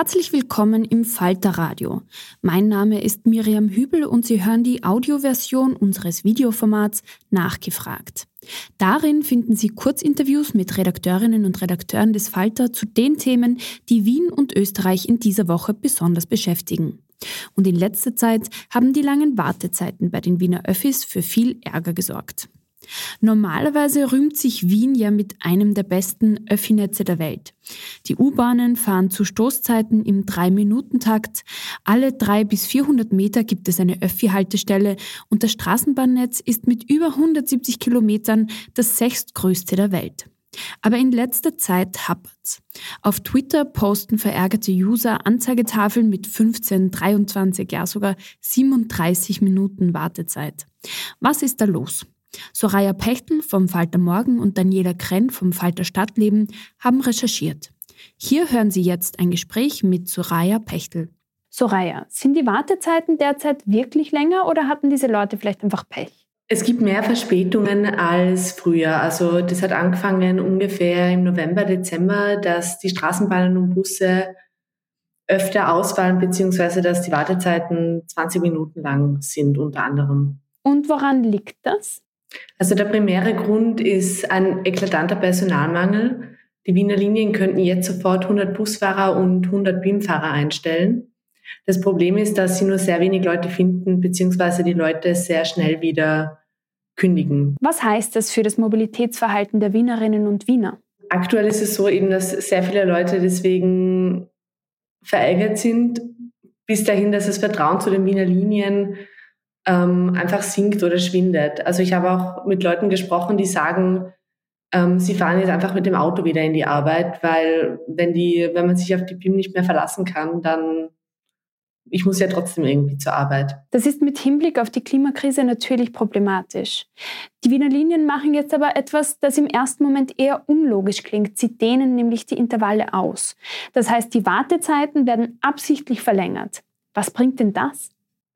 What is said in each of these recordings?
Herzlich willkommen im Falter Radio. Mein Name ist Miriam Hübel und Sie hören die Audioversion unseres Videoformats Nachgefragt. Darin finden Sie Kurzinterviews mit Redakteurinnen und Redakteuren des Falter zu den Themen, die Wien und Österreich in dieser Woche besonders beschäftigen. Und in letzter Zeit haben die langen Wartezeiten bei den Wiener Öffis für viel Ärger gesorgt. Normalerweise rühmt sich Wien ja mit einem der besten Öffinetze der Welt. Die U-Bahnen fahren zu Stoßzeiten im 3-Minuten-Takt. Alle 300 bis 400 Meter gibt es eine Öffi-Haltestelle und das Straßenbahnnetz ist mit über 170 Kilometern das sechstgrößte der Welt. Aber in letzter Zeit happert's. Auf Twitter posten verärgerte User Anzeigetafeln mit 15, 23, ja sogar 37 Minuten Wartezeit. Was ist da los? Soraya Pechtel vom Falter Morgen und Daniela Krenn vom Falter Stadtleben haben recherchiert. Hier hören Sie jetzt ein Gespräch mit Soraya Pechtel. Soraya, sind die Wartezeiten derzeit wirklich länger oder hatten diese Leute vielleicht einfach Pech? Es gibt mehr Verspätungen als früher. Also das hat angefangen ungefähr im November, Dezember, dass die Straßenbahnen und Busse öfter ausfallen, beziehungsweise dass die Wartezeiten 20 Minuten lang sind unter anderem. Und woran liegt das? Also der primäre Grund ist ein eklatanter Personalmangel. Die Wiener Linien könnten jetzt sofort 100 Busfahrer und 100 BIM-Fahrer einstellen. Das Problem ist, dass sie nur sehr wenig Leute finden, beziehungsweise die Leute sehr schnell wieder kündigen. Was heißt das für das Mobilitätsverhalten der Wienerinnen und Wiener? Aktuell ist es so eben, dass sehr viele Leute deswegen verärgert sind, bis dahin, dass das Vertrauen zu den Wiener Linien ähm, einfach sinkt oder schwindet. Also ich habe auch mit Leuten gesprochen, die sagen, ähm, sie fahren jetzt einfach mit dem Auto wieder in die Arbeit, weil wenn die, wenn man sich auf die BIM nicht mehr verlassen kann, dann ich muss ja trotzdem irgendwie zur Arbeit. Das ist mit Hinblick auf die Klimakrise natürlich problematisch. Die Wiener Linien machen jetzt aber etwas, das im ersten Moment eher unlogisch klingt. Sie dehnen nämlich die Intervalle aus. Das heißt, die Wartezeiten werden absichtlich verlängert. Was bringt denn das?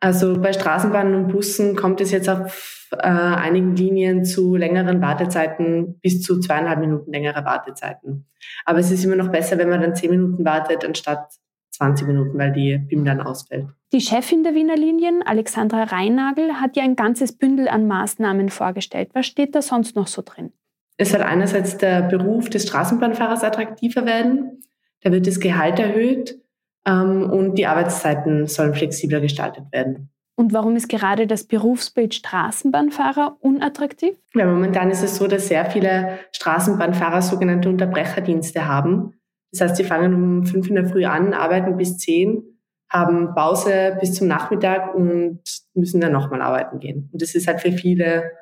Also bei Straßenbahnen und Bussen kommt es jetzt auf äh, einigen Linien zu längeren Wartezeiten, bis zu zweieinhalb Minuten längere Wartezeiten. Aber es ist immer noch besser, wenn man dann zehn Minuten wartet, anstatt 20 Minuten, weil die BIM dann ausfällt. Die Chefin der Wiener Linien, Alexandra Reinnagel, hat ja ein ganzes Bündel an Maßnahmen vorgestellt. Was steht da sonst noch so drin? Es soll einerseits der Beruf des Straßenbahnfahrers attraktiver werden. Da wird das Gehalt erhöht und die Arbeitszeiten sollen flexibler gestaltet werden. Und warum ist gerade das Berufsbild Straßenbahnfahrer unattraktiv? Ja, momentan ist es so, dass sehr viele Straßenbahnfahrer sogenannte Unterbrecherdienste haben. Das heißt, sie fangen um fünf in der Früh an, arbeiten bis zehn, haben Pause bis zum Nachmittag und müssen dann nochmal arbeiten gehen. Und das ist halt für viele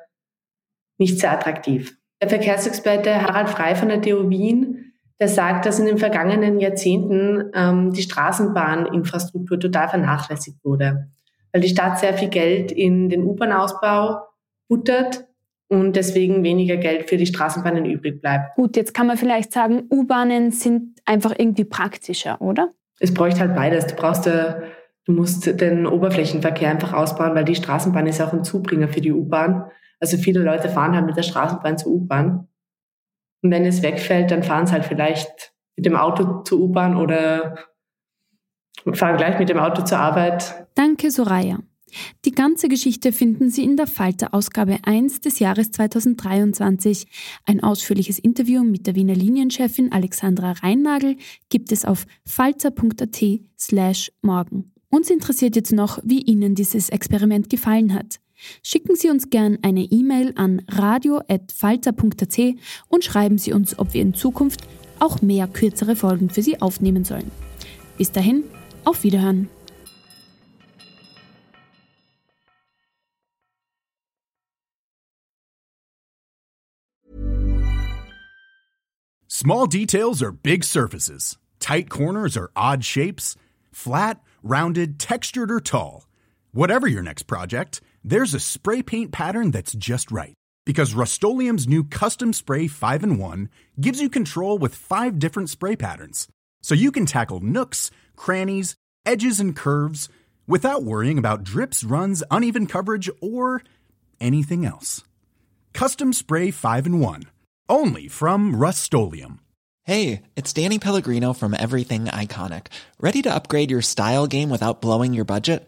nicht sehr attraktiv. Der Verkehrsexperte Harald Frei von der TU Wien, der sagt, dass in den vergangenen Jahrzehnten ähm, die Straßenbahninfrastruktur total vernachlässigt wurde weil die Stadt sehr viel Geld in den U-Bahn-Ausbau buttert und deswegen weniger Geld für die Straßenbahnen übrig bleibt. Gut, jetzt kann man vielleicht sagen, U-Bahnen sind einfach irgendwie praktischer, oder? Es bräuchte halt beides. Du brauchst, äh, du musst den Oberflächenverkehr einfach ausbauen, weil die Straßenbahn ist auch ein Zubringer für die U-Bahn. Also viele Leute fahren halt mit der Straßenbahn zur U-Bahn. Und wenn es wegfällt, dann fahren sie halt vielleicht mit dem Auto zur U-Bahn oder fahren gleich mit dem Auto zur Arbeit. Danke, Soraya. Die ganze Geschichte finden Sie in der Falter Ausgabe 1 des Jahres 2023. Ein ausführliches Interview mit der Wiener Linienchefin Alexandra Reinnagel gibt es auf falter.at slash morgen. Uns interessiert jetzt noch, wie Ihnen dieses Experiment gefallen hat. Schicken Sie uns gern eine E-Mail an radio.falter.at und schreiben Sie uns, ob wir in Zukunft auch mehr kürzere Folgen für Sie aufnehmen sollen. Bis dahin, auf Wiederhören. Small details are big surfaces. Tight corners are odd shapes. Flat, rounded, textured, or tall. Whatever your next project, there's a spray paint pattern that's just right. Because Rust new Custom Spray 5 in 1 gives you control with five different spray patterns. So you can tackle nooks, crannies, edges, and curves without worrying about drips, runs, uneven coverage, or anything else. Custom Spray 5 and 1. Only from Rust Hey, it's Danny Pellegrino from Everything Iconic. Ready to upgrade your style game without blowing your budget?